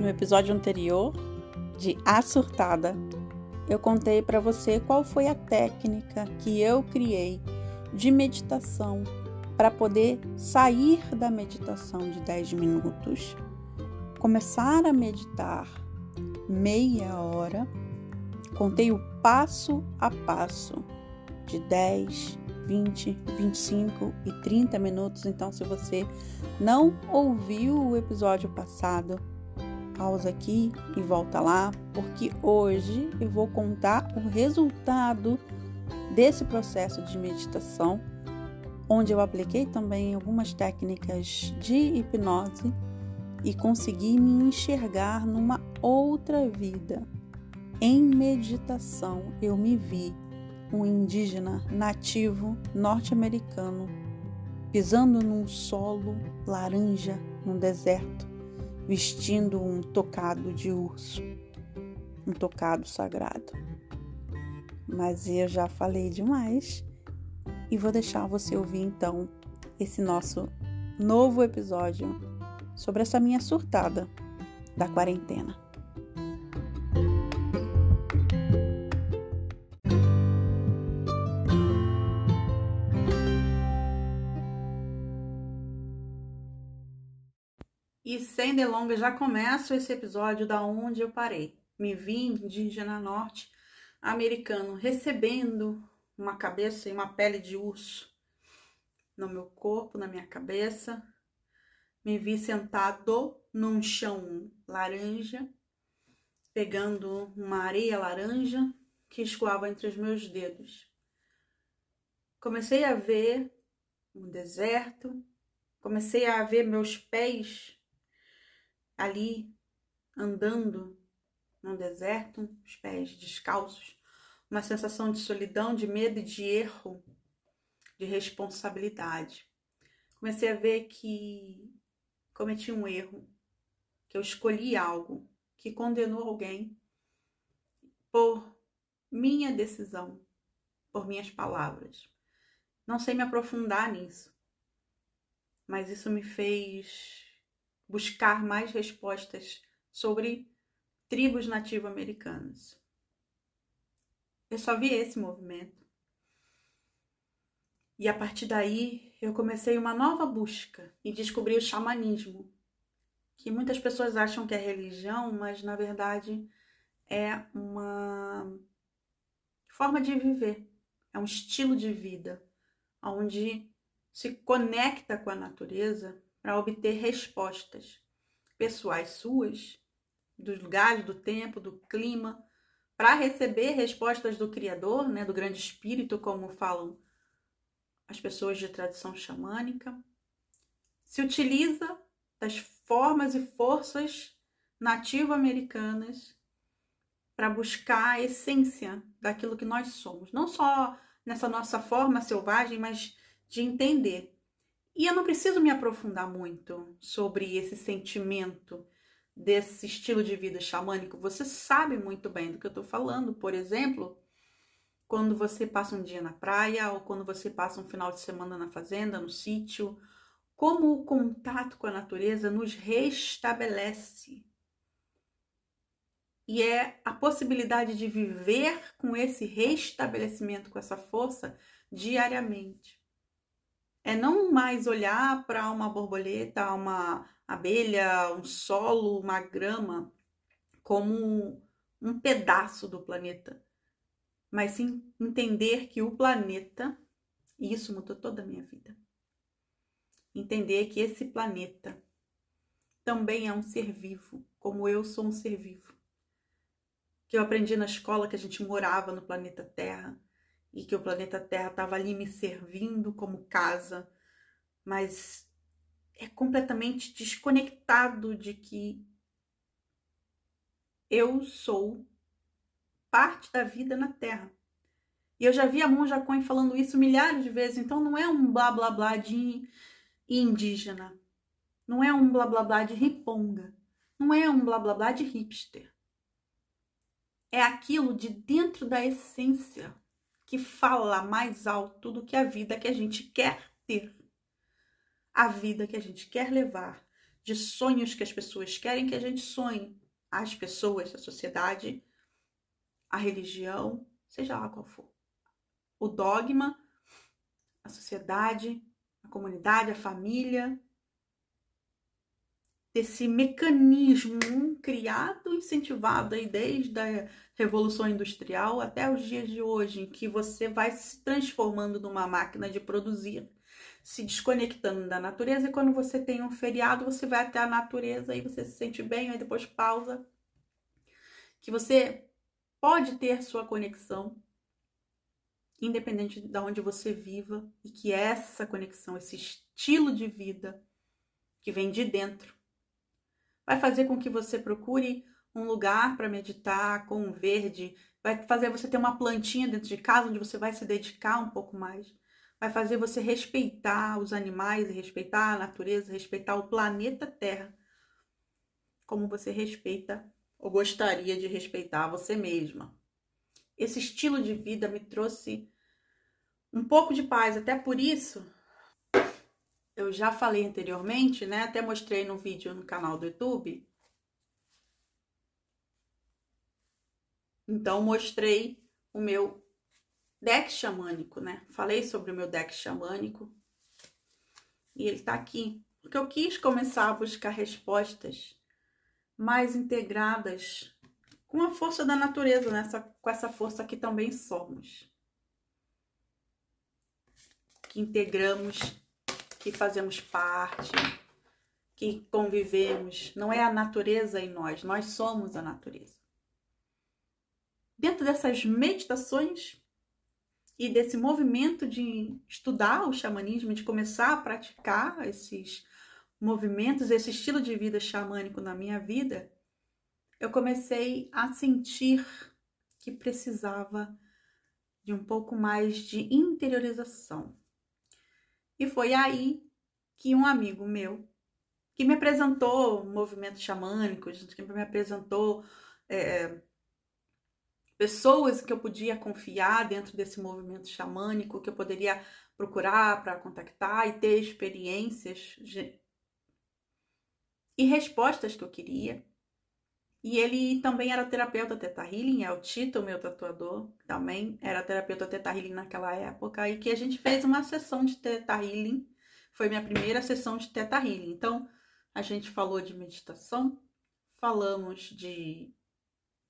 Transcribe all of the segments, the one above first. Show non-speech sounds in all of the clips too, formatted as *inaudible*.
No episódio anterior de A Surtada, eu contei para você qual foi a técnica que eu criei de meditação para poder sair da meditação de 10 minutos, começar a meditar meia hora. Contei o passo a passo de 10, 20, 25 e 30 minutos. Então, se você não ouviu o episódio passado, pausa aqui e volta lá, porque hoje eu vou contar o resultado desse processo de meditação, onde eu apliquei também algumas técnicas de hipnose e consegui me enxergar numa outra vida. Em meditação, eu me vi um indígena nativo norte-americano pisando num solo laranja no deserto, vestindo um tocado de urso, um tocado sagrado. Mas eu já falei demais e vou deixar você ouvir então esse nosso novo episódio sobre essa minha surtada da quarentena. E sem delongas, já começo esse episódio da onde eu parei. Me vi indígena norte americano recebendo uma cabeça e uma pele de urso no meu corpo, na minha cabeça. Me vi sentado num chão laranja, pegando uma areia laranja que escoava entre os meus dedos. Comecei a ver um deserto, comecei a ver meus pés ali andando no deserto, os pés descalços, uma sensação de solidão, de medo e de erro, de responsabilidade. Comecei a ver que cometi um erro, que eu escolhi algo que condenou alguém por minha decisão, por minhas palavras. Não sei me aprofundar nisso, mas isso me fez buscar mais respostas sobre tribos nativo-americanas. Eu só vi esse movimento. E a partir daí eu comecei uma nova busca e descobri o xamanismo, que muitas pessoas acham que é religião, mas na verdade é uma forma de viver, é um estilo de vida, onde se conecta com a natureza para obter respostas pessoais suas, dos lugares, do tempo, do clima, para receber respostas do Criador, né, do Grande Espírito, como falam as pessoas de tradição xamânica. Se utiliza das formas e forças nativo-americanas para buscar a essência daquilo que nós somos, não só nessa nossa forma selvagem, mas de entender e eu não preciso me aprofundar muito sobre esse sentimento desse estilo de vida xamânico. Você sabe muito bem do que eu estou falando. Por exemplo, quando você passa um dia na praia ou quando você passa um final de semana na fazenda, no sítio, como o contato com a natureza nos restabelece. E é a possibilidade de viver com esse restabelecimento, com essa força diariamente. É não mais olhar para uma borboleta, uma abelha, um solo, uma grama como um pedaço do planeta, mas sim entender que o planeta, e isso mudou toda a minha vida. Entender que esse planeta também é um ser vivo, como eu sou um ser vivo. Que eu aprendi na escola que a gente morava no planeta Terra e que o planeta Terra estava ali me servindo como casa, mas é completamente desconectado de que eu sou parte da vida na Terra. E eu já vi a Monja Coen falando isso milhares de vezes, então não é um blá blá blá de indígena, não é um blá blá blá de riponga, não é um blá blá blá de hipster. É aquilo de dentro da essência que fala mais alto do que a vida que a gente quer ter. A vida que a gente quer levar de sonhos que as pessoas querem que a gente sonhe. As pessoas, a sociedade, a religião, seja lá qual for. O dogma, a sociedade, a comunidade, a família, desse mecanismo criado, incentivado aí desde a Revolução Industrial até os dias de hoje, em que você vai se transformando numa máquina de produzir, se desconectando da natureza, e quando você tem um feriado, você vai até a natureza e você se sente bem, aí depois pausa. Que você pode ter sua conexão, independente de onde você viva, e que essa conexão, esse estilo de vida que vem de dentro, vai fazer com que você procure um lugar para meditar com um verde, vai fazer você ter uma plantinha dentro de casa onde você vai se dedicar um pouco mais, vai fazer você respeitar os animais, respeitar a natureza, respeitar o planeta Terra, como você respeita ou gostaria de respeitar você mesma. Esse estilo de vida me trouxe um pouco de paz, até por isso eu já falei anteriormente, né? Até mostrei no vídeo no canal do YouTube. Então, mostrei o meu deck xamânico, né? Falei sobre o meu deck xamânico. E ele tá aqui. Porque eu quis começar a buscar respostas mais integradas com a força da natureza, nessa, com essa força que também somos. Que integramos que fazemos parte, que convivemos. Não é a natureza em nós, nós somos a natureza. Dentro dessas meditações e desse movimento de estudar o xamanismo, de começar a praticar esses movimentos, esse estilo de vida xamânico na minha vida, eu comecei a sentir que precisava de um pouco mais de interiorização. E foi aí que um amigo meu, que me apresentou movimentos xamânicos, que me apresentou é, pessoas que eu podia confiar dentro desse movimento xamânico, que eu poderia procurar para contactar e ter experiências e respostas que eu queria. E ele também era terapeuta Teta Healing, é o Tito, meu tatuador, também era terapeuta Teta Healing naquela época, e que a gente fez uma sessão de Teta Healing, foi minha primeira sessão de Teta Healing. Então, a gente falou de meditação, falamos de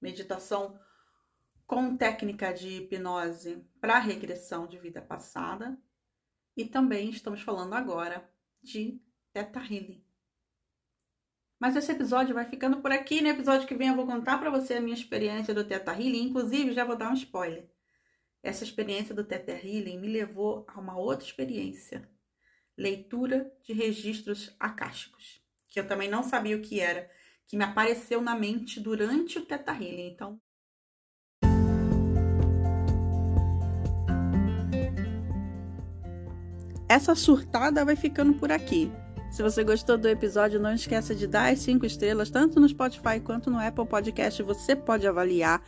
meditação com técnica de hipnose para regressão de vida passada, e também estamos falando agora de Teta Healing. Mas esse episódio vai ficando por aqui. No episódio que vem eu vou contar para você a minha experiência do Teta Healing. Inclusive, já vou dar um spoiler. Essa experiência do Teta Healing me levou a uma outra experiência. Leitura de registros acásticos. Que eu também não sabia o que era. Que me apareceu na mente durante o Teta Healing. Então, essa surtada vai ficando por aqui. Se você gostou do episódio, não esqueça de dar as cinco estrelas, tanto no Spotify quanto no Apple Podcast. Você pode avaliar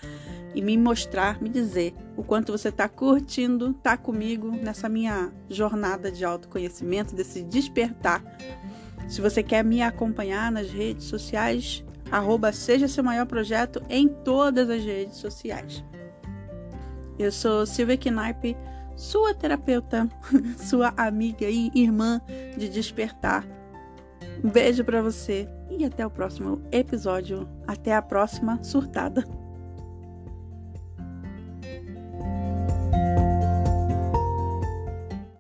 e me mostrar, me dizer o quanto você está curtindo, está comigo nessa minha jornada de autoconhecimento, desse despertar. Se você quer me acompanhar nas redes sociais, arroba seja seu maior projeto em todas as redes sociais. Eu sou Silvia Knipe sua terapeuta, *laughs* sua amiga e irmã de despertar. Um beijo para você e até o próximo episódio. Até a próxima surtada.